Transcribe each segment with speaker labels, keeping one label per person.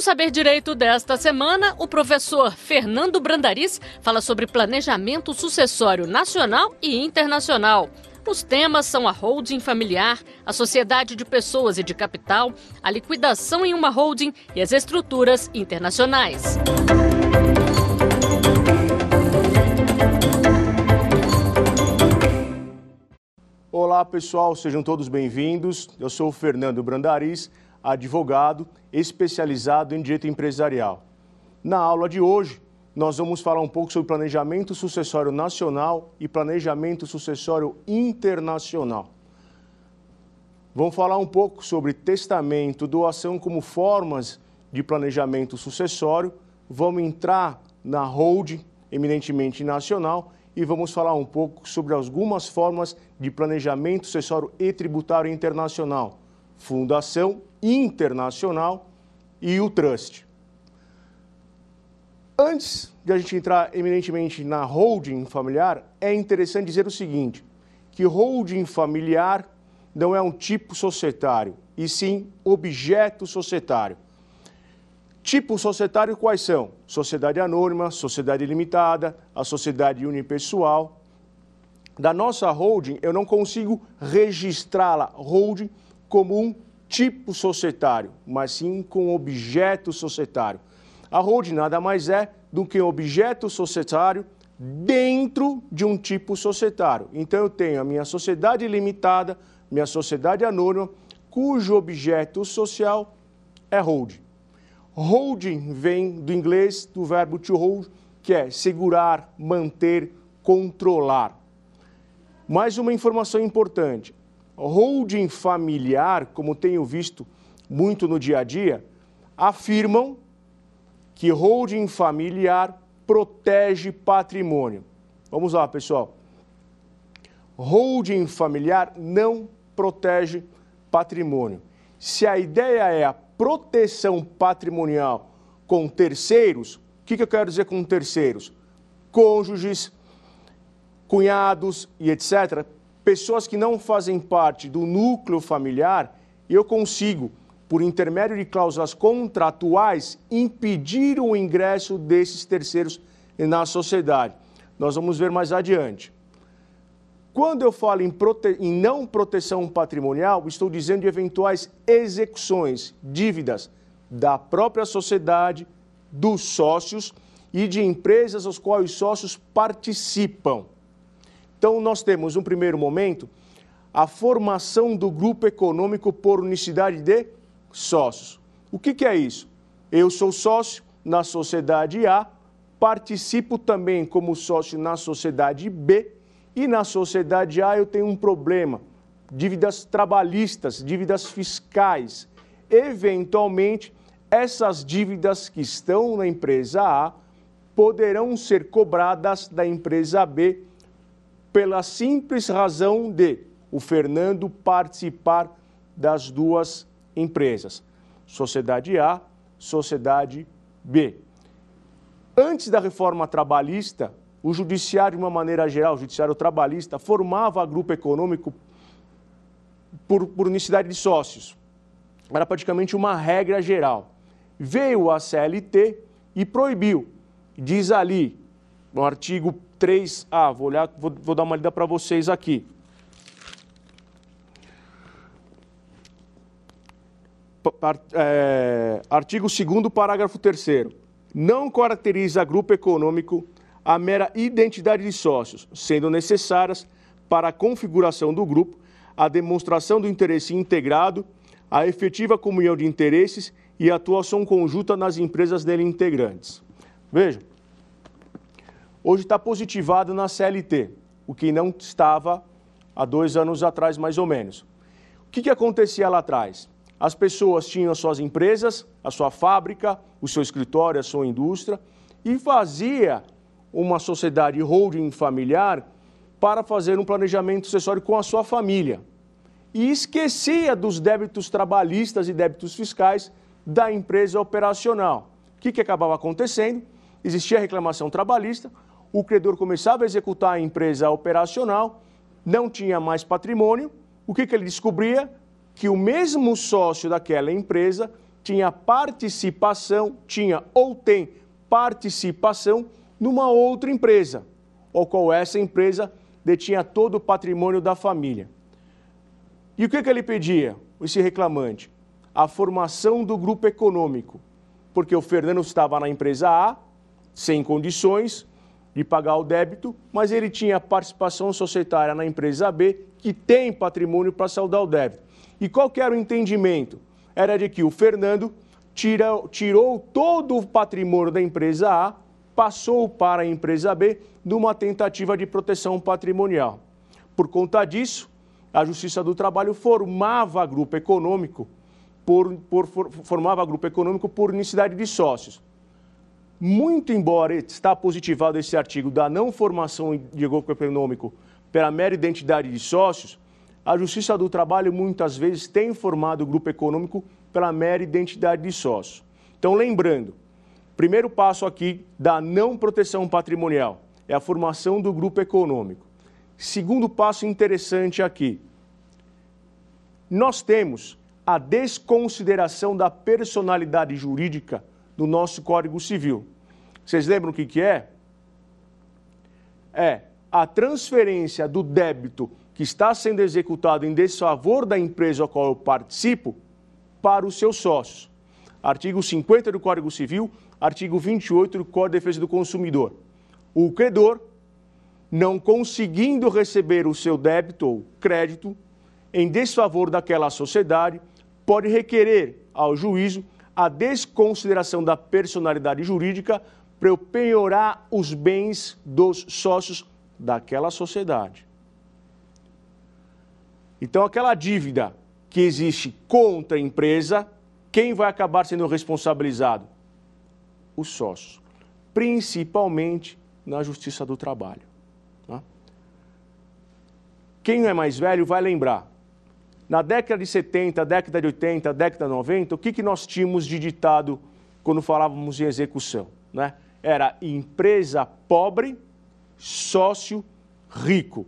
Speaker 1: No Saber Direito desta semana, o professor Fernando Brandariz fala sobre planejamento sucessório nacional e internacional. Os temas são a holding familiar, a sociedade de pessoas e de capital, a liquidação em uma holding e as estruturas internacionais.
Speaker 2: Olá pessoal, sejam todos bem-vindos. Eu sou o Fernando Brandariz advogado especializado em direito empresarial. Na aula de hoje, nós vamos falar um pouco sobre planejamento sucessório nacional e planejamento sucessório internacional. Vamos falar um pouco sobre testamento, doação como formas de planejamento sucessório. Vamos entrar na holding, eminentemente nacional, e vamos falar um pouco sobre algumas formas de planejamento sucessório e tributário internacional, fundação internacional e o trust. Antes de a gente entrar eminentemente na holding familiar, é interessante dizer o seguinte, que holding familiar não é um tipo societário, e sim objeto societário. Tipo societário quais são? Sociedade anônima, sociedade limitada, a sociedade unipessoal. Da nossa holding, eu não consigo registrá-la holding como um tipo societário, mas sim com objeto societário. A holding nada mais é do que um objeto societário dentro de um tipo societário. Então eu tenho a minha sociedade limitada, minha sociedade anônima, cujo objeto social é holding. Holding vem do inglês do verbo to hold, que é segurar, manter, controlar. Mais uma informação importante: holding familiar, como tenho visto muito no dia a dia, afirmam que holding familiar protege patrimônio. Vamos lá, pessoal. Holding familiar não protege patrimônio. Se a ideia é a proteção patrimonial com terceiros, o que, que eu quero dizer com terceiros? Cônjuges, cunhados e etc pessoas que não fazem parte do núcleo familiar, eu consigo, por intermédio de cláusulas contratuais, impedir o ingresso desses terceiros na sociedade. Nós vamos ver mais adiante. Quando eu falo em, prote... em não proteção patrimonial, estou dizendo de eventuais execuções, dívidas da própria sociedade, dos sócios e de empresas aos quais os sócios participam. Então, nós temos, no primeiro momento, a formação do grupo econômico por unicidade de sócios. O que, que é isso? Eu sou sócio na sociedade A, participo também como sócio na sociedade B e na sociedade A eu tenho um problema, dívidas trabalhistas, dívidas fiscais. Eventualmente, essas dívidas que estão na empresa A poderão ser cobradas da empresa B pela simples razão de o Fernando participar das duas empresas, Sociedade A, Sociedade B. Antes da reforma trabalhista, o judiciário, de uma maneira geral, o judiciário trabalhista, formava grupo econômico por, por unicidade de sócios. Era praticamente uma regra geral. Veio a CLT e proibiu. Diz ali, no artigo 3A, vou, olhar, vou, vou dar uma lida para vocês aqui. É, artigo 2 parágrafo 3 Não caracteriza grupo econômico a mera identidade de sócios, sendo necessárias para a configuração do grupo a demonstração do interesse integrado, a efetiva comunhão de interesses e atuação conjunta nas empresas dele integrantes. Vejam, hoje está positivado na CLT, o que não estava há dois anos atrás, mais ou menos. O que, que acontecia lá atrás? As pessoas tinham as suas empresas, a sua fábrica, o seu escritório, a sua indústria, e fazia uma sociedade holding familiar para fazer um planejamento sucessório com a sua família. E esquecia dos débitos trabalhistas e débitos fiscais da empresa operacional. O que, que acabava acontecendo? Existia reclamação trabalhista, o credor começava a executar a empresa operacional, não tinha mais patrimônio, o que, que ele descobria? Que o mesmo sócio daquela empresa tinha participação, tinha ou tem participação numa outra empresa, ou qual essa empresa detinha todo o patrimônio da família. E o que, que ele pedia, esse reclamante? A formação do grupo econômico, porque o Fernando estava na empresa A, sem condições de pagar o débito, mas ele tinha participação societária na empresa B, que tem patrimônio para saldar o débito. E qual era o entendimento? Era de que o Fernando tira, tirou todo o patrimônio da empresa A, passou para a empresa B numa tentativa de proteção patrimonial. Por conta disso, a Justiça do Trabalho formava grupo econômico por, por, formava grupo econômico por unicidade de sócios. Muito embora está positivado esse artigo da não formação de grupo econômico pela mera identidade de sócios, a Justiça do Trabalho muitas vezes tem formado o grupo econômico pela mera identidade de sócio. Então, lembrando, primeiro passo aqui da não proteção patrimonial é a formação do grupo econômico. Segundo passo interessante aqui, nós temos a desconsideração da personalidade jurídica no nosso Código Civil. Vocês lembram o que, que é? É a transferência do débito que está sendo executado em desfavor da empresa a qual eu participo para os seus sócios. Artigo 50 do Código Civil, artigo 28 do Código de Defesa do Consumidor. O credor, não conseguindo receber o seu débito ou crédito em desfavor daquela sociedade, pode requerer ao juízo a desconsideração da personalidade jurídica para eu penhorar os bens dos sócios daquela sociedade. Então, aquela dívida que existe contra a empresa, quem vai acabar sendo responsabilizado? Os sócios, principalmente na Justiça do Trabalho. Tá? Quem é mais velho vai lembrar. Na década de 70, década de 80, década de 90, o que, que nós tínhamos de ditado quando falávamos em execução? Né? Era empresa pobre, sócio rico.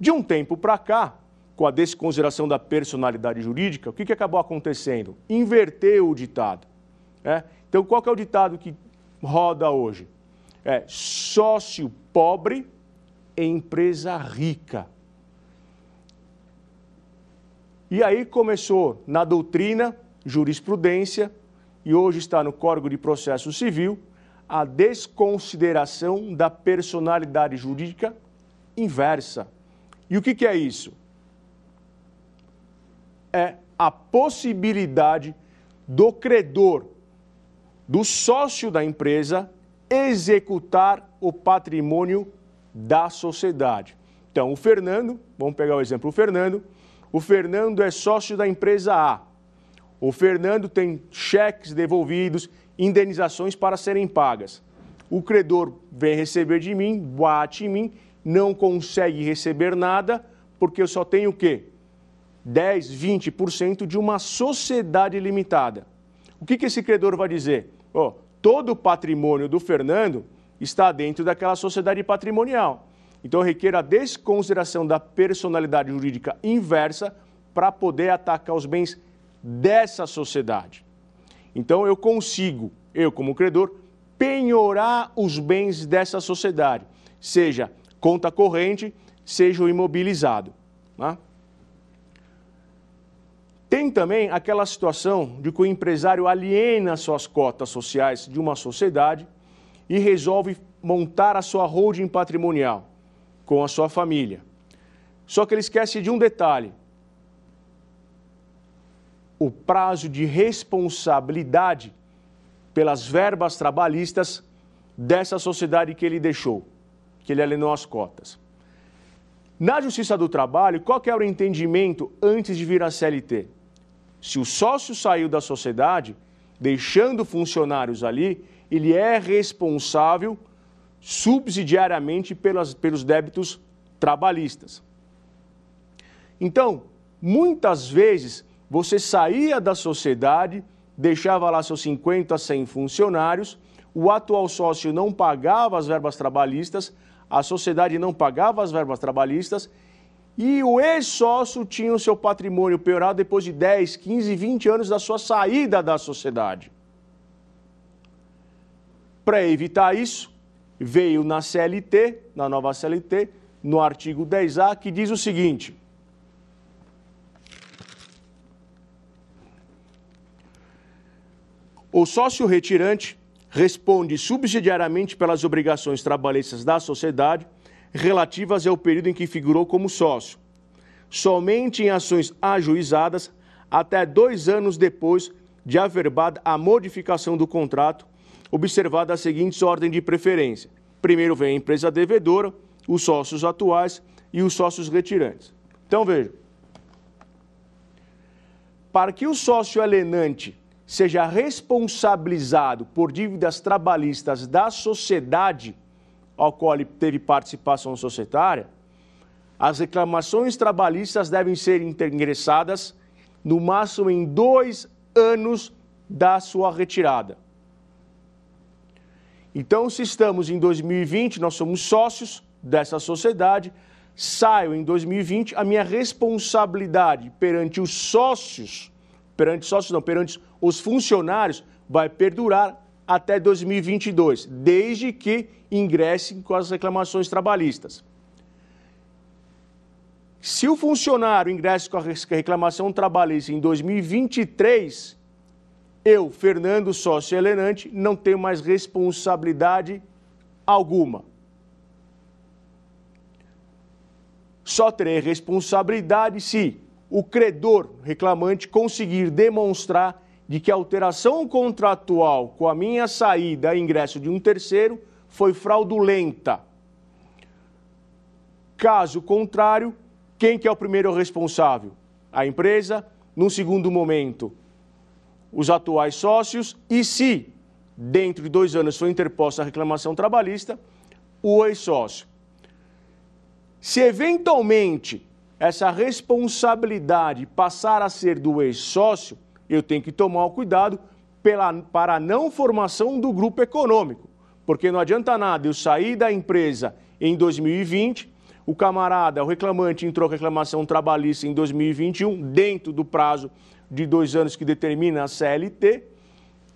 Speaker 2: De um tempo para cá, com a desconsideração da personalidade jurídica, o que, que acabou acontecendo? Inverteu o ditado. Né? Então, qual é o ditado que roda hoje? É sócio pobre, empresa rica. E aí começou na doutrina, jurisprudência, e hoje está no Código de Processo Civil, a desconsideração da personalidade jurídica inversa. E o que, que é isso? É a possibilidade do credor, do sócio da empresa, executar o patrimônio da sociedade. Então, o Fernando, vamos pegar o exemplo, o Fernando o Fernando é sócio da empresa A. O Fernando tem cheques devolvidos, indenizações para serem pagas. O credor vem receber de mim, bate em mim, não consegue receber nada, porque eu só tenho o quê? 10, 20% de uma sociedade limitada. O que, que esse credor vai dizer? Oh, todo o patrimônio do Fernando está dentro daquela sociedade patrimonial. Então, requer a desconsideração da personalidade jurídica inversa para poder atacar os bens dessa sociedade. Então, eu consigo, eu como credor, penhorar os bens dessa sociedade, seja conta corrente, seja o imobilizado. Tá? Tem também aquela situação de que o empresário aliena suas cotas sociais de uma sociedade e resolve montar a sua holding patrimonial com a sua família. Só que ele esquece de um detalhe: o prazo de responsabilidade pelas verbas trabalhistas dessa sociedade que ele deixou, que ele alienou as cotas. Na Justiça do Trabalho, qual que era o entendimento antes de vir a CLT? Se o sócio saiu da sociedade, deixando funcionários ali, ele é responsável subsidiariamente pelas, pelos débitos trabalhistas. Então, muitas vezes, você saía da sociedade, deixava lá seus 50, 100 funcionários, o atual sócio não pagava as verbas trabalhistas, a sociedade não pagava as verbas trabalhistas, e o ex-sócio tinha o seu patrimônio piorado depois de 10, 15, 20 anos da sua saída da sociedade. Para evitar isso, veio na CLT, na nova CLT, no artigo 10A, que diz o seguinte: O sócio retirante responde subsidiariamente pelas obrigações trabalhistas da sociedade relativas ao período em que figurou como sócio, somente em ações ajuizadas até dois anos depois de averbada a modificação do contrato, observada a seguinte ordem de preferência. Primeiro vem a empresa devedora, os sócios atuais e os sócios retirantes. Então, veja. Para que o sócio alienante seja responsabilizado por dívidas trabalhistas da sociedade ao qual ele teve participação societária, as reclamações trabalhistas devem ser ingressadas no máximo em dois anos da sua retirada. Então, se estamos em 2020, nós somos sócios dessa sociedade, saio em 2020, a minha responsabilidade perante os sócios, perante sócios não, perante os funcionários vai perdurar até 2022, desde que ingressem com as reclamações trabalhistas. Se o funcionário ingressa com a reclamação trabalhista em 2023, eu, Fernando Sócio Helenante, não tenho mais responsabilidade alguma. Só terei responsabilidade se o credor reclamante conseguir demonstrar de que a alteração contratual com a minha saída e ingresso de um terceiro foi fraudulenta. Caso contrário, quem que é o primeiro responsável? A empresa, num segundo momento, os atuais sócios e se, dentro de dois anos, for interposta a reclamação trabalhista, o ex-sócio. Se eventualmente essa responsabilidade passar a ser do ex-sócio, eu tenho que tomar o cuidado pela, para a não formação do grupo econômico. Porque não adianta nada eu sair da empresa em 2020, o camarada, o reclamante entrou com reclamação trabalhista em 2021, dentro do prazo de dois anos que determina a CLT,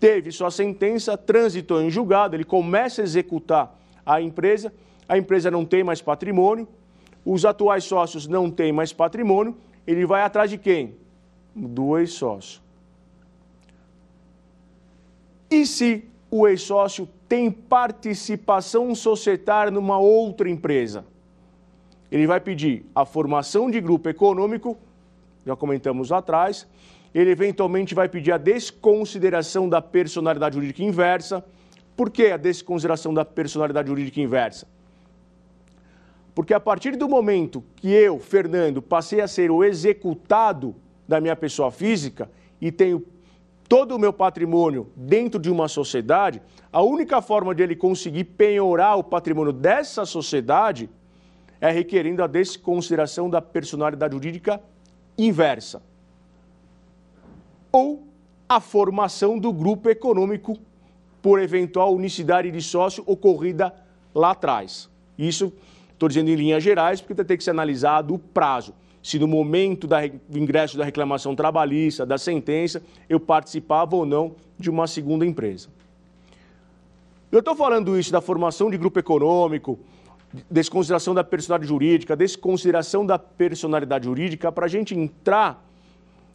Speaker 2: teve sua sentença, transitou em julgado, ele começa a executar a empresa, a empresa não tem mais patrimônio, os atuais sócios não têm mais patrimônio, ele vai atrás de quem? Do ex-sócio. E se o ex-sócio tem participação societária numa outra empresa? Ele vai pedir a formação de grupo econômico, já comentamos lá atrás, ele eventualmente vai pedir a desconsideração da personalidade jurídica inversa. Por que a desconsideração da personalidade jurídica inversa? Porque a partir do momento que eu, Fernando, passei a ser o executado da minha pessoa física e tenho todo o meu patrimônio dentro de uma sociedade, a única forma de ele conseguir penhorar o patrimônio dessa sociedade é requerendo a desconsideração da personalidade jurídica inversa. Ou a formação do grupo econômico por eventual unicidade de sócio ocorrida lá atrás. Isso estou dizendo em linhas gerais, porque tem que ser analisado o prazo se no momento do ingresso da reclamação trabalhista, da sentença, eu participava ou não de uma segunda empresa. Eu estou falando isso da formação de grupo econômico, desconsideração da personalidade jurídica, desconsideração da personalidade jurídica, para a gente entrar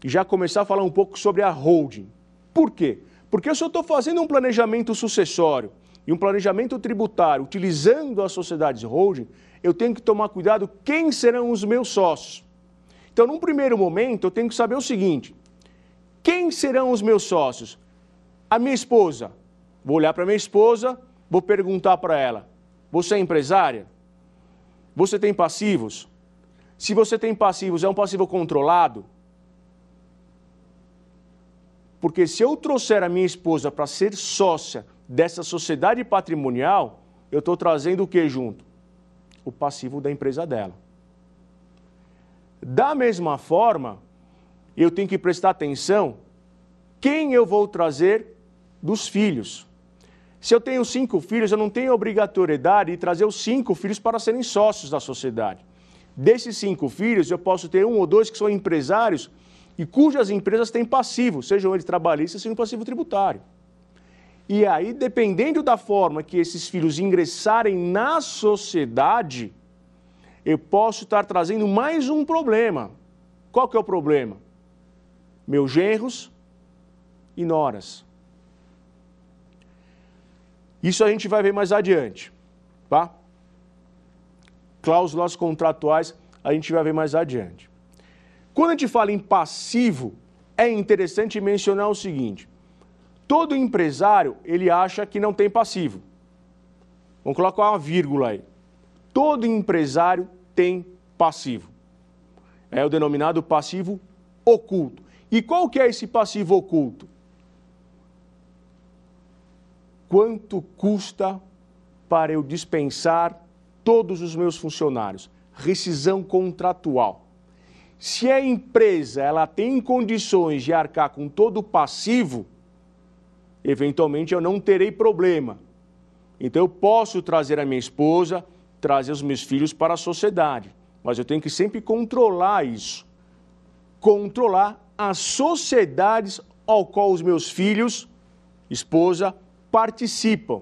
Speaker 2: já começar a falar um pouco sobre a holding. Por quê? Porque se eu estou fazendo um planejamento sucessório e um planejamento tributário utilizando as sociedades holding, eu tenho que tomar cuidado quem serão os meus sócios. Então, num primeiro momento, eu tenho que saber o seguinte: quem serão os meus sócios? A minha esposa. Vou olhar para minha esposa, vou perguntar para ela: você é empresária? Você tem passivos? Se você tem passivos, é um passivo controlado? Porque se eu trouxer a minha esposa para ser sócia dessa sociedade patrimonial, eu estou trazendo o que junto? O passivo da empresa dela. Da mesma forma, eu tenho que prestar atenção quem eu vou trazer dos filhos. Se eu tenho cinco filhos, eu não tenho obrigatoriedade de trazer os cinco filhos para serem sócios da sociedade. Desses cinco filhos, eu posso ter um ou dois que são empresários e cujas empresas têm passivo, sejam eles trabalhistas, sejam passivo tributário. E aí, dependendo da forma que esses filhos ingressarem na sociedade, eu posso estar trazendo mais um problema. Qual que é o problema? Meus genros e noras. Isso a gente vai ver mais adiante, tá? Cláusulas contratuais a gente vai ver mais adiante. Quando a gente fala em passivo, é interessante mencionar o seguinte: todo empresário ele acha que não tem passivo. Vamos colocar uma vírgula aí. Todo empresário tem passivo. É o denominado passivo oculto. E qual que é esse passivo oculto? quanto custa para eu dispensar todos os meus funcionários? Rescisão contratual. Se a empresa ela tem condições de arcar com todo o passivo, eventualmente eu não terei problema. Então eu posso trazer a minha esposa, trazer os meus filhos para a sociedade, mas eu tenho que sempre controlar isso. Controlar as sociedades ao qual os meus filhos, esposa, participam.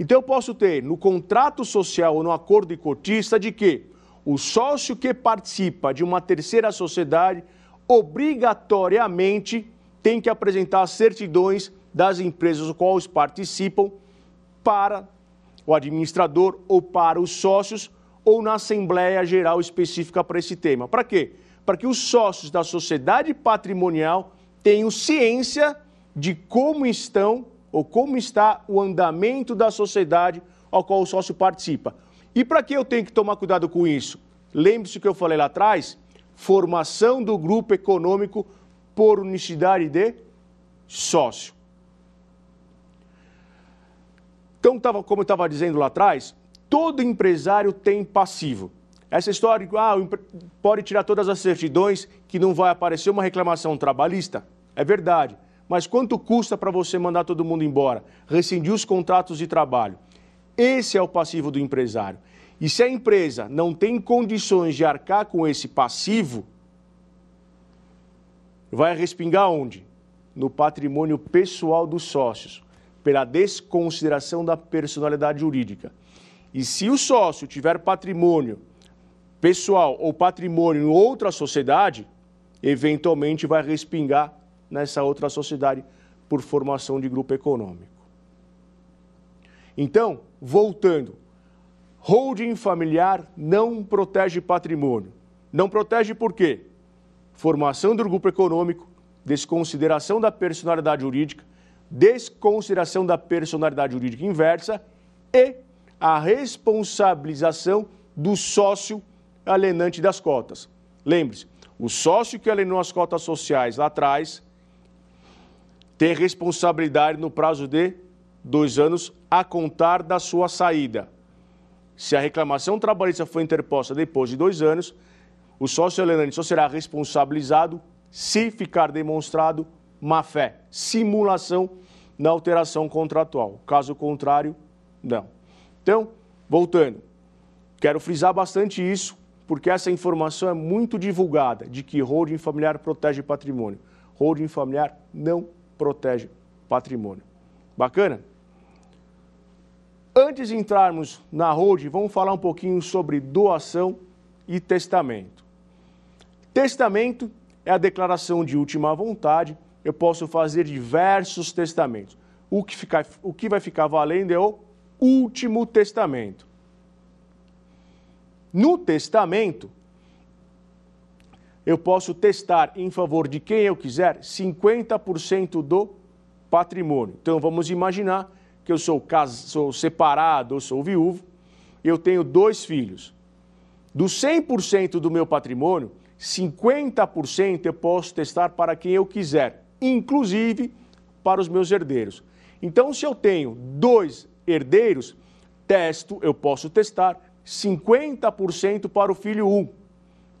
Speaker 2: Então eu posso ter no contrato social ou no acordo de cotista de que o sócio que participa de uma terceira sociedade obrigatoriamente tem que apresentar certidões das empresas as quais participam para o administrador ou para os sócios ou na Assembleia Geral específica para esse tema. Para quê? Para que os sócios da sociedade patrimonial tenham ciência de como estão ou como está o andamento da sociedade ao qual o sócio participa. E para que eu tenho que tomar cuidado com isso? Lembre-se que eu falei lá atrás, formação do grupo econômico por unicidade de sócio. Então, como eu estava dizendo lá atrás, todo empresário tem passivo. Essa história de ah, pode tirar todas as certidões que não vai aparecer uma reclamação trabalhista, é verdade. Mas quanto custa para você mandar todo mundo embora? Rescindir os contratos de trabalho. Esse é o passivo do empresário. E se a empresa não tem condições de arcar com esse passivo, vai respingar onde? No patrimônio pessoal dos sócios, pela desconsideração da personalidade jurídica. E se o sócio tiver patrimônio pessoal ou patrimônio em outra sociedade, eventualmente vai respingar nessa outra sociedade por formação de grupo econômico. Então, voltando, holding familiar não protege patrimônio. Não protege por quê? Formação do grupo econômico, desconsideração da personalidade jurídica, desconsideração da personalidade jurídica inversa e a responsabilização do sócio alienante das cotas. Lembre-se, o sócio que alienou as cotas sociais lá atrás tem responsabilidade no prazo de dois anos a contar da sua saída. Se a reclamação trabalhista for interposta depois de dois anos, o sócio alienante só será responsabilizado se ficar demonstrado má-fé, simulação na alteração contratual. Caso contrário, não. Então, voltando, quero frisar bastante isso, porque essa informação é muito divulgada de que holding familiar protege patrimônio. Holding familiar não protege patrimônio. Bacana? Antes de entrarmos na holding, vamos falar um pouquinho sobre doação e testamento. Testamento é a declaração de última vontade. Eu posso fazer diversos testamentos. O que, o que vai ficar valendo é o último testamento. No testamento, eu posso testar em favor de quem eu quiser 50% do patrimônio. Então vamos imaginar que eu sou, cas... sou separado, eu sou viúvo, eu tenho dois filhos. Do 100% do meu patrimônio, 50% eu posso testar para quem eu quiser, inclusive para os meus herdeiros. Então, se eu tenho dois herdeiros, testo, eu posso testar 50% para o filho 1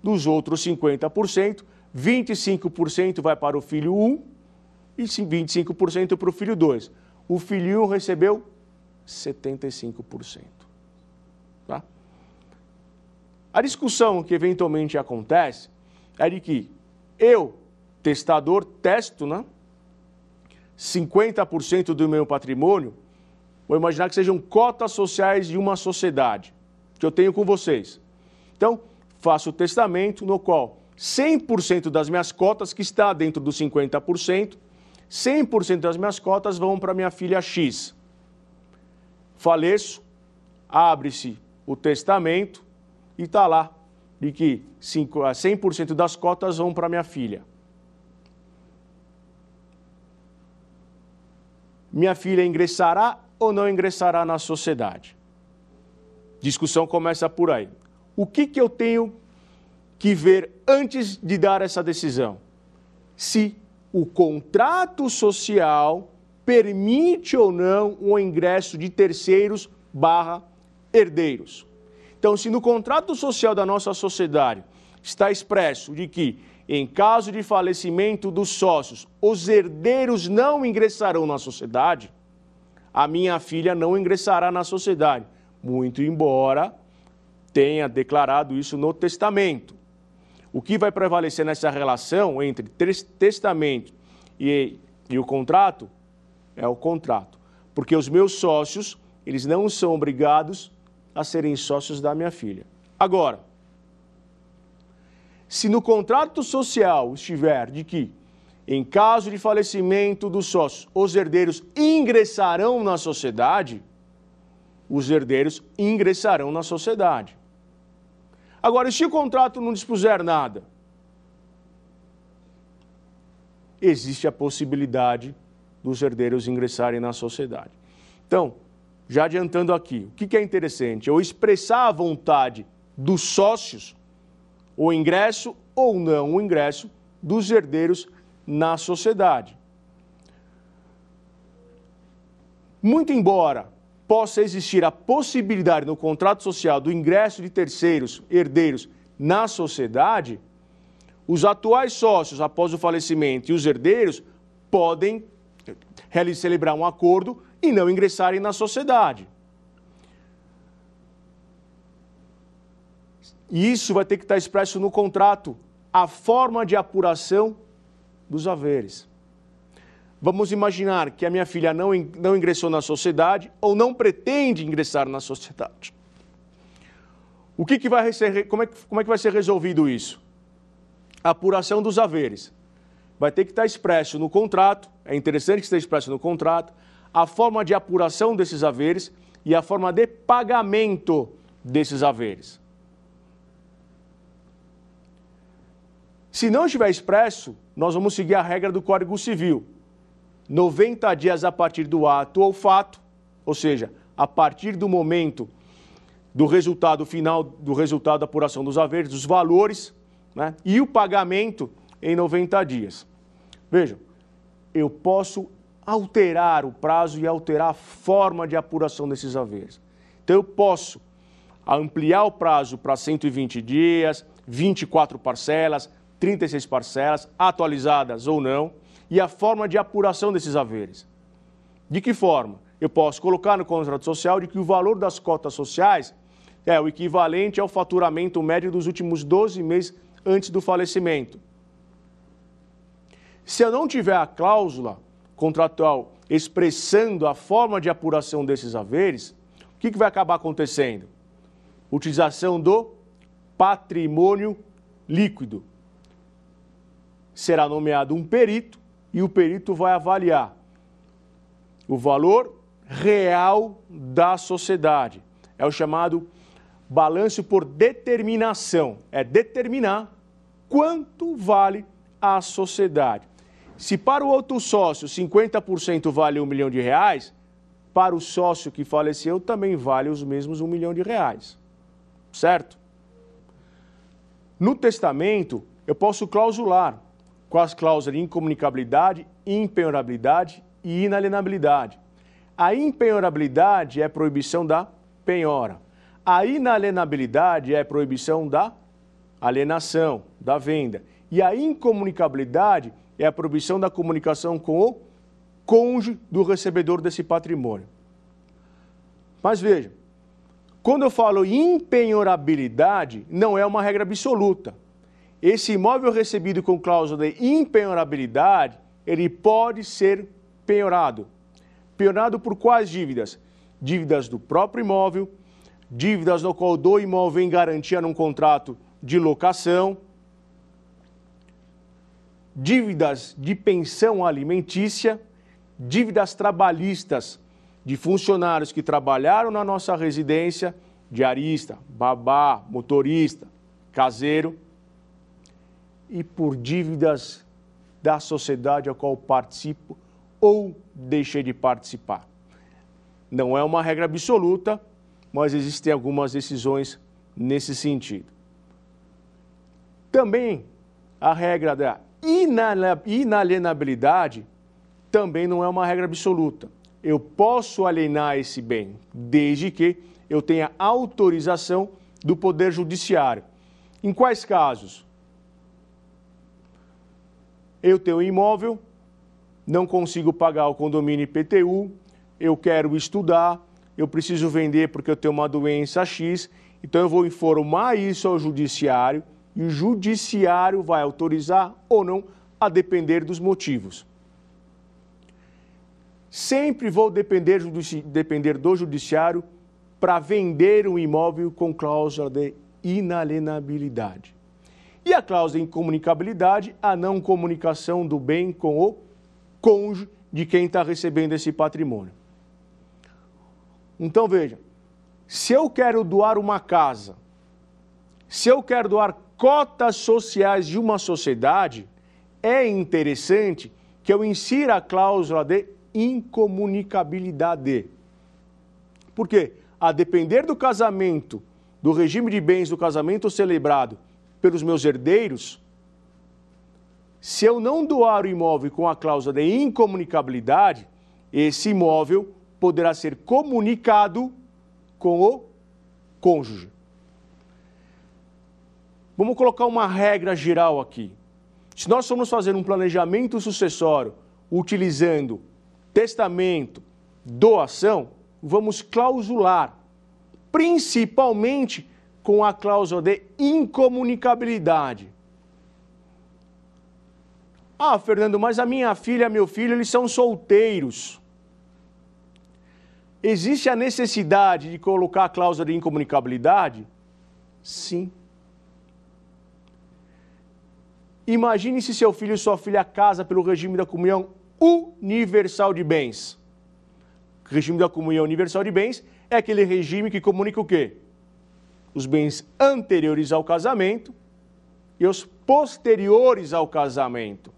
Speaker 2: dos outros 50%, 25% vai para o filho 1 e 25% para o filho 2. O filho 1 recebeu 75%. Tá? A discussão que eventualmente acontece é de que eu, testador, testo né, 50% do meu patrimônio, vou imaginar que sejam cotas sociais de uma sociedade que eu tenho com vocês. Então, faço o testamento no qual 100% das minhas cotas, que está dentro dos 50%, 100% das minhas cotas vão para minha filha X. Faleço, abre-se o testamento e está lá de que 100% das cotas vão para minha filha. Minha filha ingressará ou não ingressará na sociedade? Discussão começa por aí. O que, que eu tenho que ver antes de dar essa decisão? Se o contrato social permite ou não o ingresso de terceiros barra herdeiros. Então, se no contrato social da nossa sociedade está expresso de que, em caso de falecimento dos sócios, os herdeiros não ingressarão na sociedade, a minha filha não ingressará na sociedade, muito embora tenha declarado isso no testamento. O que vai prevalecer nessa relação entre testamento e, e o contrato é o contrato. Porque os meus sócios, eles não são obrigados a serem sócios da minha filha. Agora, se no contrato social estiver de que, em caso de falecimento dos sócios, os herdeiros ingressarão na sociedade, os herdeiros ingressarão na sociedade. Agora, se o contrato não dispuser nada? Existe a possibilidade dos herdeiros ingressarem na sociedade. Então, já adiantando aqui, o que é interessante? Eu expressar a vontade dos sócios, o ingresso ou não o ingresso dos herdeiros na sociedade. Muito embora possa existir a possibilidade no contrato social do ingresso de terceiros herdeiros na sociedade, os atuais sócios, após o falecimento, e os herdeiros podem celebrar um acordo e não ingressarem na sociedade. E isso vai ter que estar expresso no contrato, a forma de apuração dos haveres. Vamos imaginar que a minha filha não, não ingressou na sociedade ou não pretende ingressar na sociedade. O que, que vai ser, como é, como é que vai ser resolvido isso? A apuração dos haveres. Vai ter que estar expresso no contrato, é interessante que esteja expresso no contrato, a forma de apuração desses haveres e a forma de pagamento desses haveres. Se não estiver expresso, nós vamos seguir a regra do Código Civil, 90 dias a partir do ato ou fato, ou seja, a partir do momento do resultado final, do resultado da apuração dos haveres, dos valores, né? e o pagamento em 90 dias. Vejam, eu posso alterar o prazo e alterar a forma de apuração desses haveres. Então, eu posso ampliar o prazo para 120 dias, 24 parcelas, 36 parcelas, atualizadas ou não e a forma de apuração desses haveres. De que forma? Eu posso colocar no contrato social de que o valor das cotas sociais é o equivalente ao faturamento médio dos últimos 12 meses antes do falecimento. Se eu não tiver a cláusula contratual expressando a forma de apuração desses haveres, o que, que vai acabar acontecendo? Utilização do patrimônio líquido. Será nomeado um perito e o perito vai avaliar o valor real da sociedade. É o chamado balanço por determinação. É determinar quanto vale a sociedade. Se para o outro sócio 50% vale um milhão de reais, para o sócio que faleceu também vale os mesmos um milhão de reais. Certo? No testamento, eu posso clausular com as cláusulas de incomunicabilidade, impenhorabilidade e inalienabilidade. A impenhorabilidade é proibição da penhora. A inalienabilidade é proibição da alienação, da venda. E a incomunicabilidade é a proibição da comunicação com o cônjuge do recebedor desse patrimônio. Mas veja, Quando eu falo impenhorabilidade, não é uma regra absoluta. Esse imóvel recebido com cláusula de impenhorabilidade, ele pode ser penhorado. Penhorado por quais dívidas? Dívidas do próprio imóvel, dívidas no qual do imóvel em garantia num contrato de locação, dívidas de pensão alimentícia, dívidas trabalhistas de funcionários que trabalharam na nossa residência, diarista, babá, motorista, caseiro, e por dívidas da sociedade a qual participo ou deixei de participar. Não é uma regra absoluta, mas existem algumas decisões nesse sentido. Também a regra da inalienabilidade também não é uma regra absoluta. Eu posso alienar esse bem, desde que eu tenha autorização do Poder Judiciário. Em quais casos? Eu tenho um imóvel, não consigo pagar o condomínio IPTU, eu quero estudar, eu preciso vender porque eu tenho uma doença X, então eu vou informar isso ao judiciário e o judiciário vai autorizar ou não, a depender dos motivos. Sempre vou depender, depender do judiciário para vender um imóvel com cláusula de inalienabilidade. E a cláusula de incomunicabilidade, a não comunicação do bem com o cônjuge de quem está recebendo esse patrimônio. Então veja, se eu quero doar uma casa, se eu quero doar cotas sociais de uma sociedade, é interessante que eu insira a cláusula de incomunicabilidade. Por quê? A depender do casamento, do regime de bens do casamento celebrado pelos meus herdeiros, se eu não doar o imóvel com a cláusula de incomunicabilidade, esse imóvel poderá ser comunicado com o cônjuge. Vamos colocar uma regra geral aqui. Se nós formos fazer um planejamento sucessório utilizando testamento, doação, vamos clausular, principalmente com a cláusula de incomunicabilidade. Ah, Fernando, mas a minha filha meu filho, eles são solteiros. Existe a necessidade de colocar a cláusula de incomunicabilidade? Sim. Imagine se seu filho e sua filha casa pelo regime da comunhão universal de bens. O regime da comunhão universal de bens é aquele regime que comunica o quê? Os bens anteriores ao casamento e os posteriores ao casamento.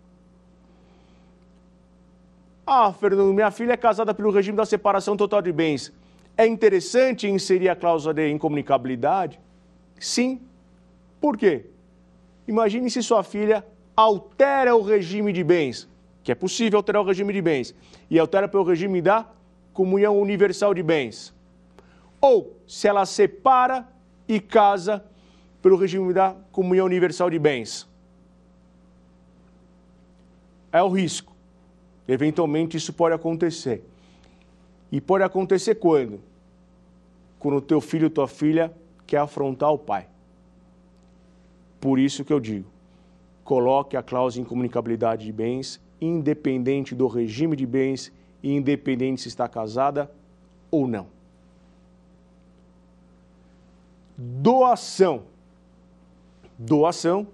Speaker 2: Ah, Fernando, minha filha é casada pelo regime da separação total de bens. É interessante inserir a cláusula de incomunicabilidade? Sim. Por quê? Imagine se sua filha altera o regime de bens, que é possível alterar o regime de bens, e altera pelo regime da comunhão universal de bens. Ou se ela separa e casa pelo regime da comunhão universal de bens. É o risco. Eventualmente isso pode acontecer. E pode acontecer quando? Quando o teu filho ou tua filha quer afrontar o pai. Por isso que eu digo, coloque a cláusula em comunicabilidade de bens, independente do regime de bens e independente se está casada ou não. Doação. Doação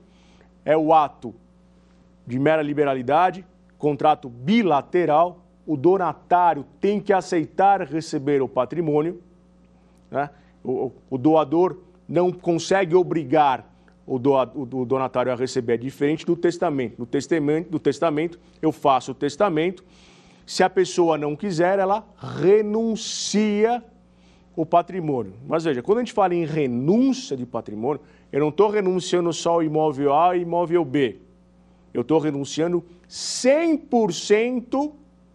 Speaker 2: é o ato de mera liberalidade, contrato bilateral. O donatário tem que aceitar receber o patrimônio. Né? O, o doador não consegue obrigar o, o, donatário a receber é diferente do testamento. No testamento, testamento, eu faço o testamento. Se a pessoa não quiser, ela renuncia o patrimônio. Mas veja, quando a gente fala em renúncia de patrimônio, eu não estou renunciando só ao imóvel A e imóvel B. Eu estou renunciando 100%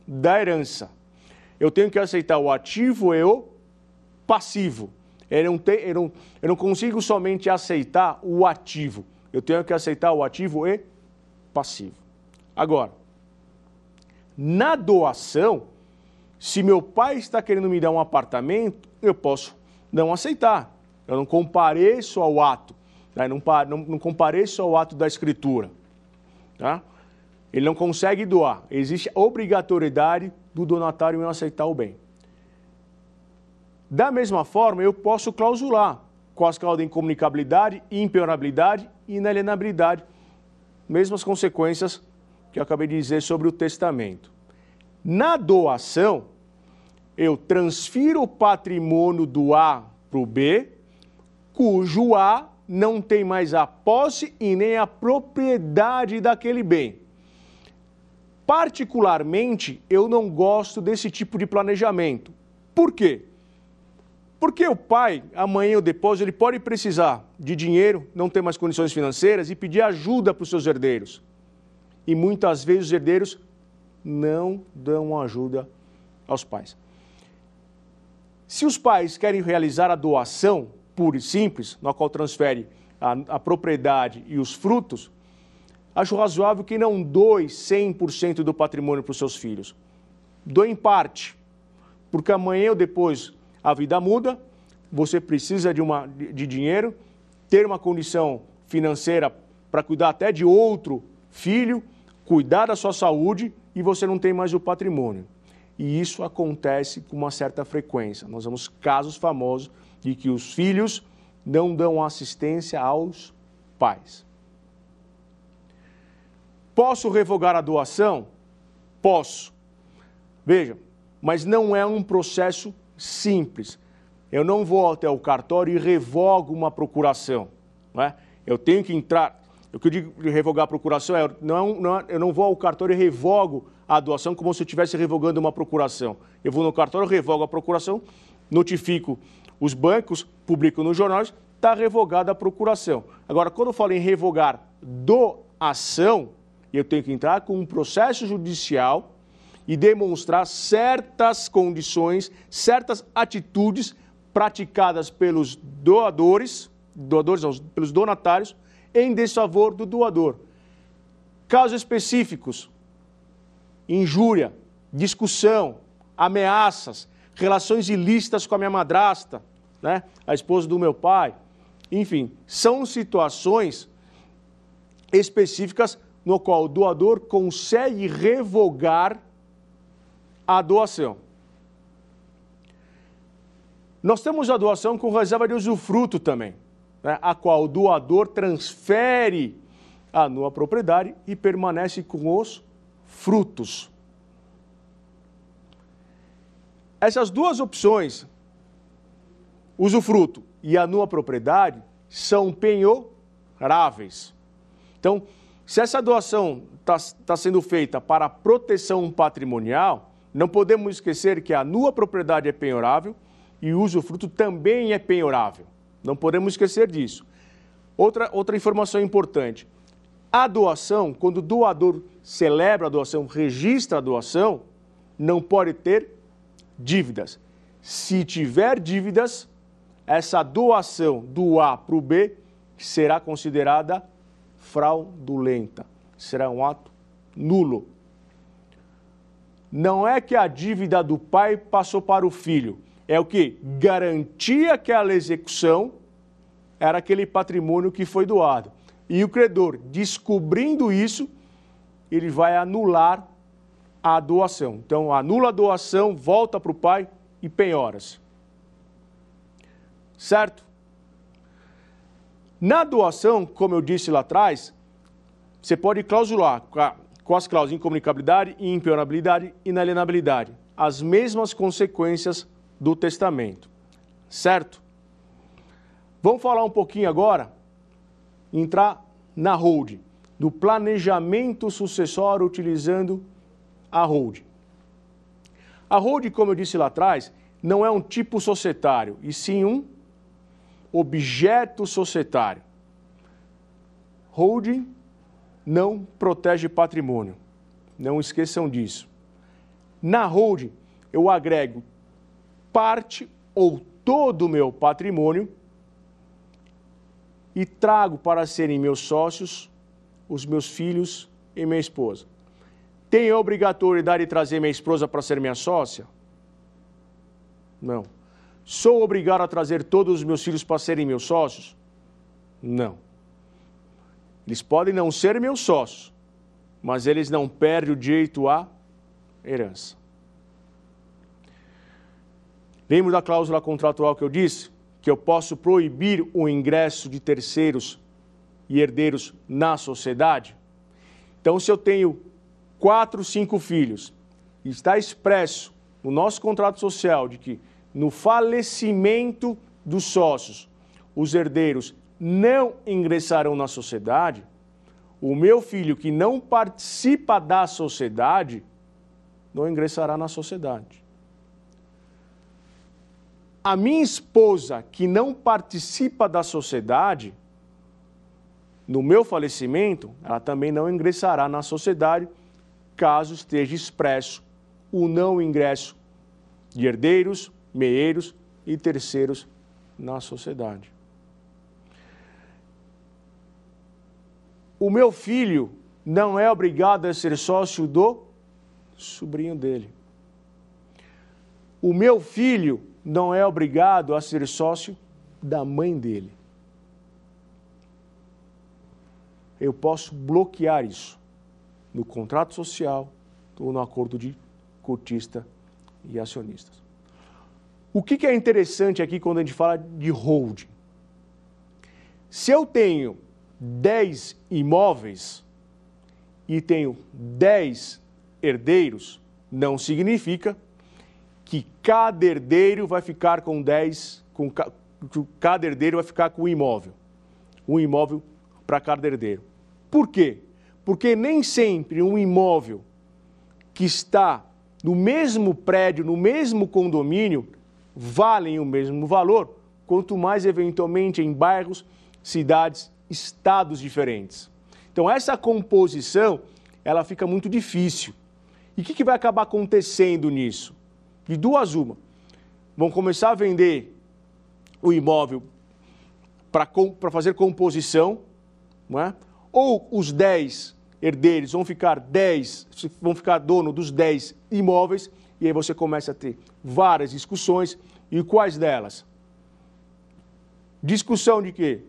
Speaker 2: da herança. Eu tenho que aceitar o ativo e o passivo. Eu não, te, eu, não, eu não consigo somente aceitar o ativo, eu tenho que aceitar o ativo e passivo. Agora, na doação, se meu pai está querendo me dar um apartamento, eu posso não aceitar. Eu não compareço ao ato, né? não, não, não compareço ao ato da escritura. Tá? Ele não consegue doar. Existe obrigatoriedade do donatário em aceitar o bem. Da mesma forma, eu posso clausular com as cláusulas de incomunicabilidade, impenhorabilidade e inalienabilidade. Mesmas consequências que eu acabei de dizer sobre o testamento. Na doação, eu transfiro o patrimônio do A para o B, cujo A não tem mais a posse e nem a propriedade daquele bem. Particularmente, eu não gosto desse tipo de planejamento. Por quê? Porque o pai, amanhã ou depois, ele pode precisar de dinheiro, não ter mais condições financeiras e pedir ajuda para os seus herdeiros. E muitas vezes os herdeiros não dão ajuda aos pais. Se os pais querem realizar a doação pura e simples, na qual transfere a, a propriedade e os frutos, acho razoável que não doe 100% do patrimônio para os seus filhos. Doe em parte, porque amanhã ou depois a vida muda, você precisa de, uma, de, de dinheiro, ter uma condição financeira para cuidar até de outro filho, cuidar da sua saúde e você não tem mais o patrimônio. E isso acontece com uma certa frequência. Nós vemos casos famosos de que os filhos não dão assistência aos pais. Posso revogar a doação? Posso. Veja, mas não é um processo simples. Eu não vou até o cartório e revogo uma procuração. Não é? Eu tenho que entrar. O que eu digo de revogar a procuração é, não, não, eu não vou ao cartório e revogo a doação como se eu estivesse revogando uma procuração. Eu vou no cartório, revogo a procuração, notifico os bancos, publico nos jornais, está revogada a procuração. Agora, quando eu falo em revogar doação, eu tenho que entrar com um processo judicial e demonstrar certas condições, certas atitudes praticadas pelos doadores, doadores não, pelos donatários, em desfavor do doador. Casos específicos: injúria, discussão, ameaças, relações ilícitas com a minha madrasta, né? a esposa do meu pai. Enfim, são situações específicas no qual o doador consegue revogar a doação. Nós temos a doação com reserva de usufruto também, né, a qual o doador transfere a nua propriedade e permanece com os frutos. Essas duas opções, usufruto e a nua propriedade, são penhoráveis. Então, se essa doação está tá sendo feita para proteção patrimonial, não podemos esquecer que a nua propriedade é penhorável e o usufruto também é penhorável. Não podemos esquecer disso. Outra, outra informação importante: a doação, quando o doador celebra a doação, registra a doação, não pode ter dívidas. Se tiver dívidas, essa doação do A para o B será considerada fraudulenta. Será um ato nulo não é que a dívida do pai passou para o filho, é o que garantia aquela execução era aquele patrimônio que foi doado. E o credor, descobrindo isso, ele vai anular a doação. Então, anula a doação, volta para o pai e penhoras. Certo? Na doação, como eu disse lá atrás, você pode clausular com as cláusulas de incomunicabilidade, impenhorabilidade e inalienabilidade. As mesmas consequências do testamento. Certo? Vamos falar um pouquinho agora, entrar na hold, do planejamento sucessório utilizando a hold. A hold, como eu disse lá atrás, não é um tipo societário, e sim um objeto societário. Holding não protege patrimônio. Não esqueçam disso. Na holding, eu agrego parte ou todo o meu patrimônio e trago para serem meus sócios os meus filhos e minha esposa. Tem a obrigatoriedade de trazer minha esposa para ser minha sócia? Não. Sou obrigado a trazer todos os meus filhos para serem meus sócios? Não. Eles podem não ser meus sócios, mas eles não perdem o direito à herança. Lembra da cláusula contratual que eu disse? Que eu posso proibir o ingresso de terceiros e herdeiros na sociedade? Então, se eu tenho quatro, cinco filhos, e está expresso no nosso contrato social de que no falecimento dos sócios, os herdeiros não ingressarão na sociedade, o meu filho que não participa da sociedade não ingressará na sociedade. A minha esposa que não participa da sociedade, no meu falecimento, ela também não ingressará na sociedade, caso esteja expresso o não ingresso de herdeiros, meieiros e terceiros na sociedade. O meu filho não é obrigado a ser sócio do sobrinho dele. O meu filho não é obrigado a ser sócio da mãe dele. Eu posso bloquear isso no contrato social ou no acordo de cotista e acionistas. O que, é interessante aqui quando a gente fala de holding? Se eu tenho 10 imóveis e tenho 10 herdeiros, não significa que cada herdeiro vai ficar com 10, com, cada herdeiro vai ficar com um imóvel. Um imóvel para cada herdeiro. Por quê? Porque nem sempre um imóvel que está no mesmo prédio, no mesmo condomínio, valem o mesmo valor, quanto mais eventualmente em bairros, cidades, estados diferentes. Então essa composição, ela fica muito difícil. E o que, que vai acabar acontecendo nisso? De duas uma. Vão começar a vender o imóvel para fazer composição, não é? ou os 10 herdeiros vão ficar 10, vão ficar dono dos 10 imóveis e aí você começa a ter várias discussões. E quais delas? Discussão de que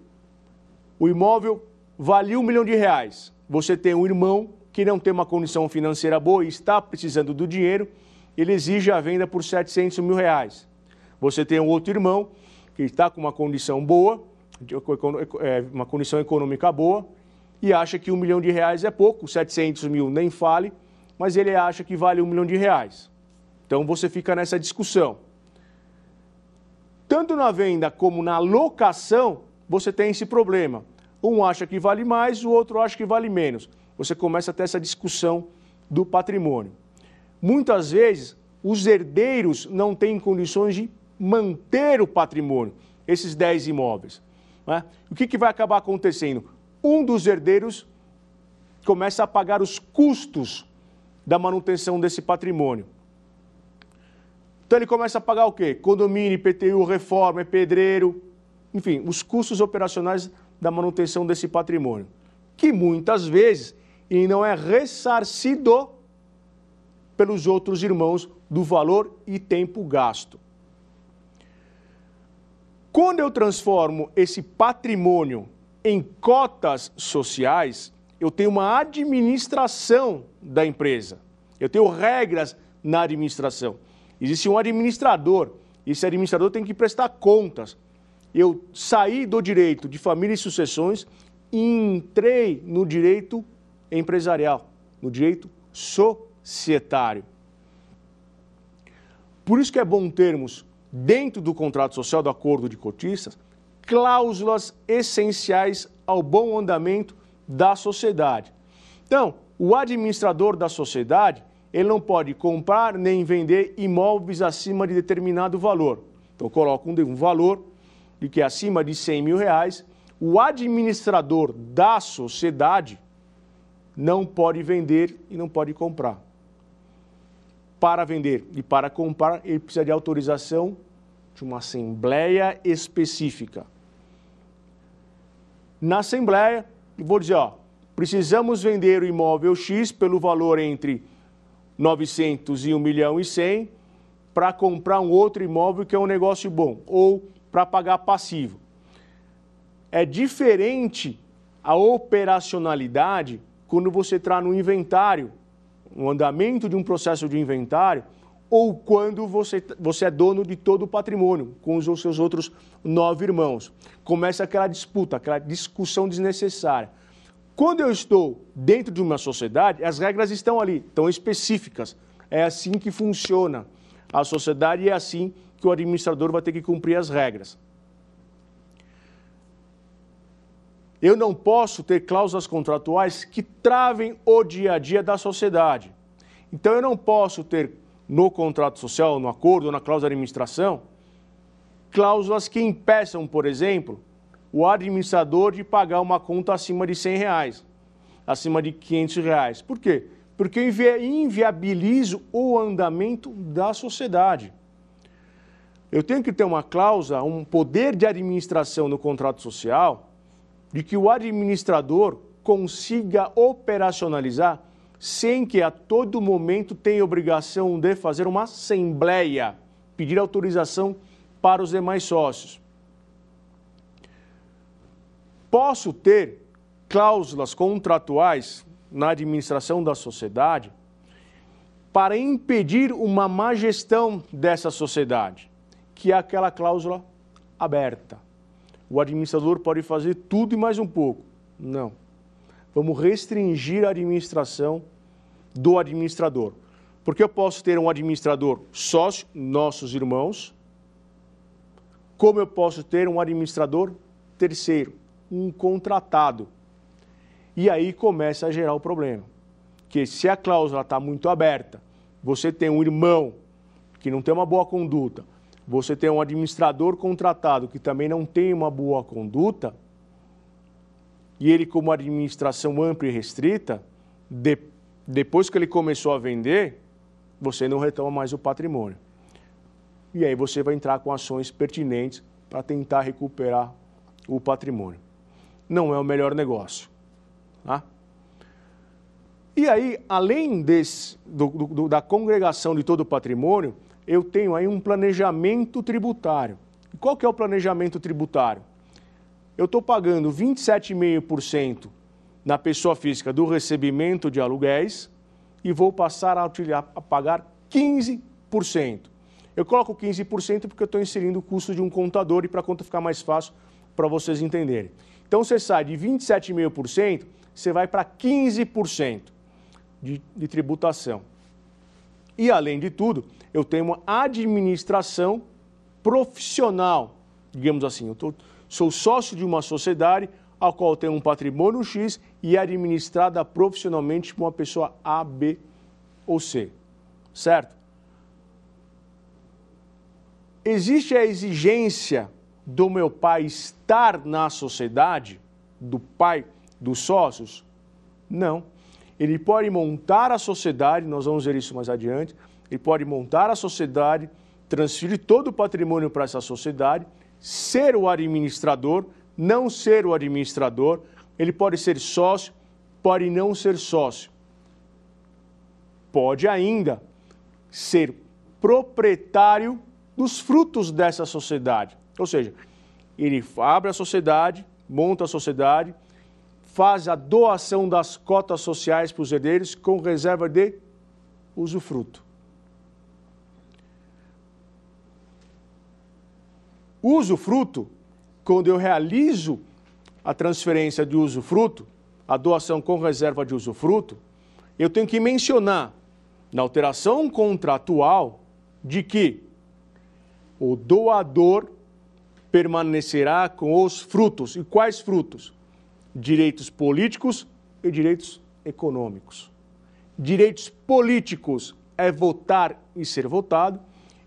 Speaker 2: o imóvel valia um milhão de reais. Você tem um irmão que não tem uma condição financeira boa e está precisando do dinheiro, ele exige a venda por 700 mil reais. Você tem um outro irmão que está com uma condição boa, é, uma condição econômica boa, e acha que um milhão de reais é pouco, 700 mil nem fale, mas ele acha que vale um milhão de reais. Então você fica nessa discussão. Tanto na venda como na locação, você tem esse problema. Um acha que vale mais, o outro acha que vale menos. Você começa a ter essa discussão do patrimônio. Muitas vezes, os herdeiros não têm condições de manter o patrimônio, esses 10 imóveis. Né? O que, que vai acabar acontecendo? Um dos herdeiros começa a pagar os custos da manutenção desse patrimônio. Então ele começa a pagar o quê? Condomínio, IPTU, reforma, é pedreiro, enfim, os custos operacionais da manutenção desse patrimônio, que muitas vezes ele não é ressarcido pelos outros irmãos do valor e tempo gasto. Quando eu transformo esse patrimônio em cotas sociais, eu tenho uma administração da empresa. Eu tenho regras na administração. Existe um administrador. Esse administrador tem que prestar contas. Eu saí do direito de família e sucessões e entrei no direito empresarial, no direito societário. Por isso que é bom termos, dentro do contrato social do acordo de cotistas, cláusulas essenciais ao bom andamento da sociedade. Então, o administrador da sociedade ele não pode comprar nem vender imóveis acima de determinado valor. Então, coloca um, valor de que é acima de 100 mil reais, o administrador da sociedade não pode vender e não pode comprar. Para vender e para comprar, ele precisa de autorização de uma assembleia específica. Na assembleia, vou dizer, ó, precisamos vender o imóvel X pelo valor entre 900 e 1 milhão e 100, para comprar um outro imóvel que é um negócio bom ou para pagar passivo. É diferente a operacionalidade quando você está no inventário, no andamento de um processo de inventário, ou quando você, você é dono de todo o patrimônio, com os seus outros nove irmãos. Começa aquela disputa, aquela discussão desnecessária. Quando eu estou dentro de uma sociedade, as regras estão ali, estão específicas. É assim que funciona a sociedade e é assim que o administrador vai ter que cumprir as regras. Eu não posso ter cláusulas contratuais que travem o dia a dia da sociedade. Então, eu não posso ter no contrato social, no acordo, na cláusula de administração, cláusulas que impeçam, por exemplo, o administrador de pagar uma conta acima de 100 reais, acima de 500 reais. Por quê? Porque eu inviabilizo o andamento da sociedade. Eu tenho que ter uma cláusula, um poder de administração no contrato social, de que o administrador consiga operacionalizar sem que a todo momento tenha obrigação de fazer uma assembleia, pedir autorização para os demais sócios. Posso ter cláusulas contratuais na administração da sociedade para impedir uma má gestão dessa sociedade, que é aquela cláusula aberta. O administrador pode fazer tudo e mais um pouco. Não vamos restringir a administração do administrador. Porque eu posso ter um administrador sócio, nossos irmãos, como eu posso ter um administrador terceiro, um contratado. E aí começa a gerar o problema. Que se a cláusula está muito aberta, você tem um irmão que não tem uma boa conduta, você tem um administrador contratado que também não tem uma boa conduta, e ele, como administração ampla e restrita, de, depois que ele começou a vender, você não retoma mais o patrimônio. E aí você vai entrar com ações pertinentes para tentar recuperar o patrimônio. Não é o melhor negócio. Tá? E aí, além desse, do, do, da congregação de todo o patrimônio, eu tenho aí um planejamento tributário. qual que é o planejamento tributário? eu estou pagando 27,5% na pessoa física do recebimento de aluguéis e vou passar a, utilizar, a pagar 15%. Eu coloco 15% porque eu estou inserindo o custo de um contador e para a conta ficar mais fácil para vocês entenderem. Então você sai de 27,5%, você vai para 15% de, de tributação. E além de tudo, eu tenho uma administração profissional, digamos assim. Eu estou Sou sócio de uma sociedade a qual tem um patrimônio X e é administrada profissionalmente por uma pessoa A, B ou C. Certo? Existe a exigência do meu pai estar na sociedade, do pai dos sócios? Não. Ele pode montar a sociedade, nós vamos ver isso mais adiante. Ele pode montar a sociedade, transferir todo o patrimônio para essa sociedade ser o administrador, não ser o administrador, ele pode ser sócio, pode não ser sócio. Pode ainda ser proprietário dos frutos dessa sociedade. Ou seja, ele abre a sociedade, monta a sociedade, faz a doação das cotas sociais para os herdeiros com reserva de usufruto. usufruto, quando eu realizo a transferência de usufruto, a doação com reserva de usufruto, eu tenho que mencionar na alteração contratual de que o doador permanecerá com os frutos. E quais frutos? Direitos políticos e direitos econômicos. Direitos políticos é votar e ser votado,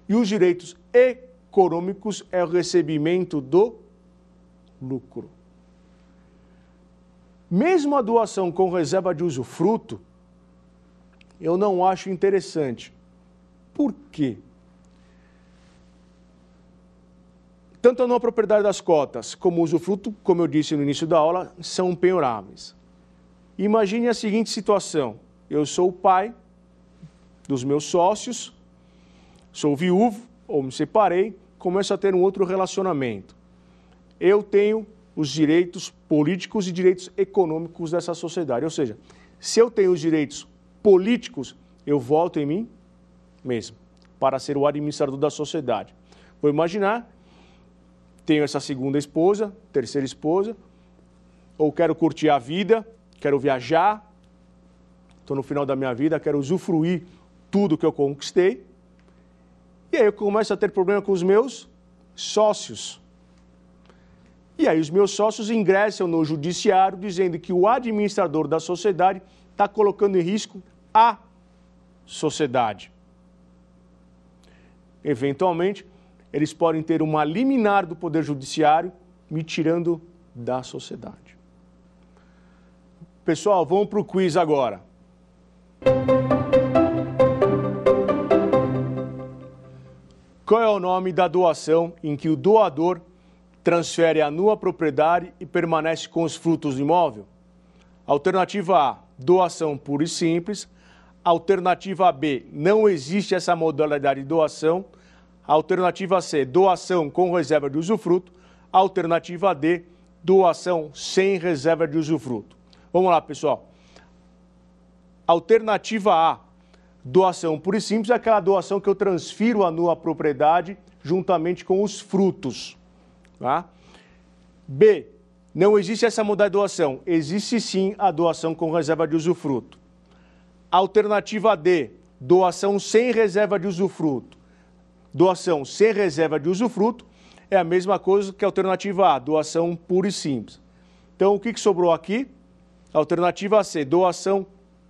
Speaker 2: e os direitos econômicos é o recebimento do lucro. Mesmo a doação com reserva de usufruto, eu não acho interessante. Por quê? Tanto a não propriedade das cotas como o usufruto, como eu disse no início da aula, são penhoráveis. Imagine a seguinte situação: eu sou o pai dos meus sócios, Sou viúvo ou me separei, começo a ter um outro relacionamento. Eu tenho os direitos políticos e direitos econômicos dessa sociedade. Ou seja, se eu tenho os direitos políticos, eu volto em mim mesmo para ser o administrador da sociedade. Vou imaginar, tenho essa segunda esposa, terceira esposa, ou quero curtir a vida, quero viajar, estou no final da minha vida, quero usufruir tudo que eu conquistei. E aí eu começo a ter problema com os meus sócios. E aí os meus sócios ingressam no judiciário dizendo que o administrador da sociedade está colocando em risco a sociedade. Eventualmente, eles podem ter uma liminar do Poder Judiciário me tirando da sociedade. Pessoal, vamos para o quiz agora. Qual é o nome da doação em que o doador transfere a nua propriedade e permanece com os frutos do imóvel? Alternativa A, doação pura e simples. Alternativa B, não existe essa modalidade de doação. Alternativa C, doação com reserva de usufruto. Alternativa D, doação sem reserva de usufruto. Vamos lá, pessoal. Alternativa A, doação pura e simples, é aquela doação que eu transfiro a nua propriedade juntamente com os frutos. Tá? B, não existe essa modalidade de doação. Existe sim a doação com reserva de usufruto. Alternativa D, doação sem reserva de usufruto. Doação sem reserva de usufruto é a mesma coisa que a alternativa A, doação pura e simples. Então, o que, que sobrou aqui? Alternativa C, doação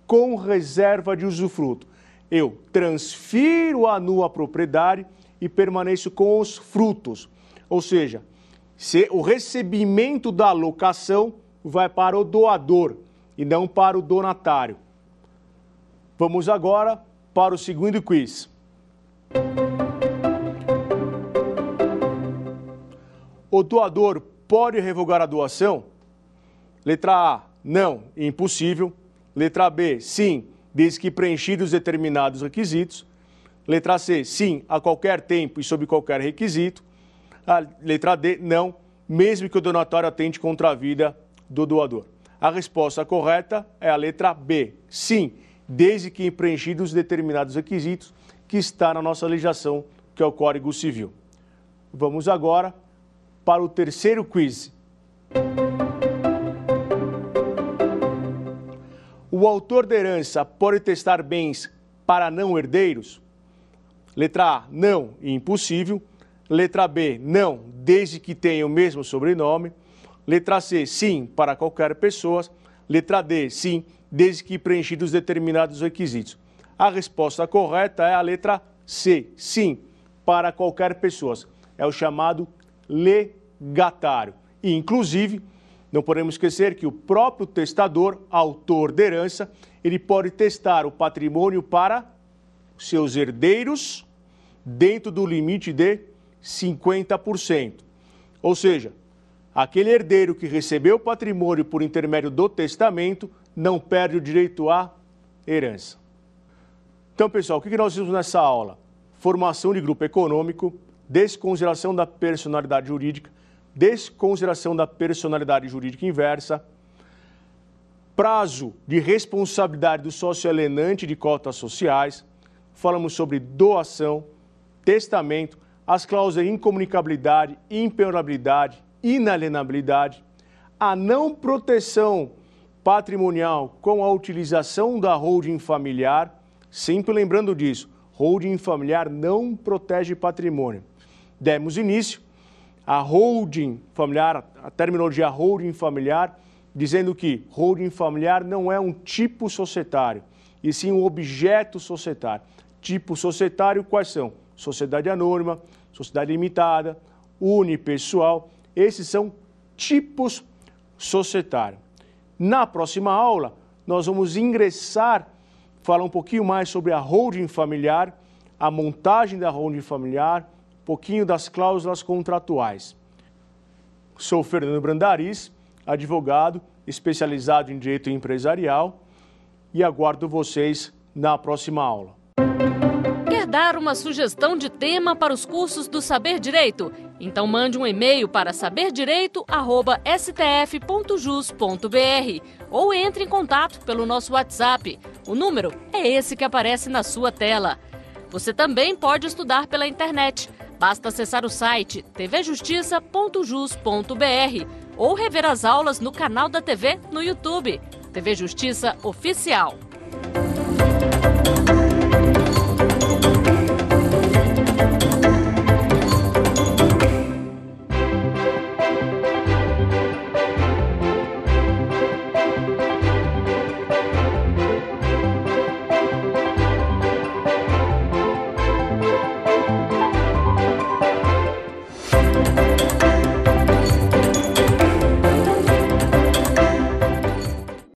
Speaker 2: com reserva de usufruto. Eu transfiro a nua propriedade e permaneço com os frutos. Ou seja, se o recebimento da locação vai para o doador e não para o donatário. Vamos agora para o segundo quiz. O doador pode revogar a doação? Letra A, não, impossível. Letra B, sim, desde que preenchidos determinados requisitos. Letra C, sim, a qualquer tempo e sob qualquer requisito. A letra D, não, mesmo que o donatório atente contra a vida do doador. A resposta correta é a letra B, sim, desde que preenchidos determinados requisitos que está na nossa legislação, que é o Código Civil. Vamos agora para o terceiro quiz. O autor da herança pode testar bens para não herdeiros? Letra A, não e impossível. Letra B, não, desde que tenha o mesmo sobrenome. Letra C, sim, para qualquer pessoa. Letra D, sim, desde que preenchidos determinados requisitos. A resposta correta é a letra C, sim, para qualquer pessoa. É o chamado legatário. E, inclusive, não podemos esquecer que o próprio testador, autor da herança, ele pode testar o patrimônio para seus herdeiros dentro do limite de 50%. Ou seja, aquele herdeiro que recebeu o patrimônio por intermédio do testamento não perde o direito à herança. Então, pessoal, o que nós vimos nessa aula? Formação de grupo econômico, desconsideração da personalidade jurídica, desconsideração da personalidade jurídica inversa, prazo de responsabilidade do sócio alienante de cotas sociais, falamos sobre doação, testamento, as cláusulas de incomunicabilidade, impenhorabilidade, inalienabilidade, a não proteção patrimonial com a utilização da holding familiar, sempre lembrando disso, holding familiar não protege patrimônio. Demos início a holding familiar, a terminologia holding familiar, dizendo que holding familiar não é um tipo societário, e sim um objeto societário. Tipo societário, quais são? Sociedade anônima, sociedade limitada, unipessoal, esses são tipos societários. Na próxima aula, nós vamos ingressar, falar um pouquinho mais sobre a holding familiar, a montagem da holding familiar, pouquinho das cláusulas contratuais. Sou Fernando Brandariz, advogado especializado em direito empresarial e aguardo vocês na próxima aula
Speaker 1: dar uma sugestão de tema para os cursos do Saber Direito? Então mande um e-mail para saberdireito@stf.jus.br ou entre em contato pelo nosso WhatsApp. O número é esse que aparece na sua tela. Você também pode estudar pela internet. Basta acessar o site tvjustiça.jus.br ou rever as aulas no canal da TV no YouTube. TV Justiça Oficial.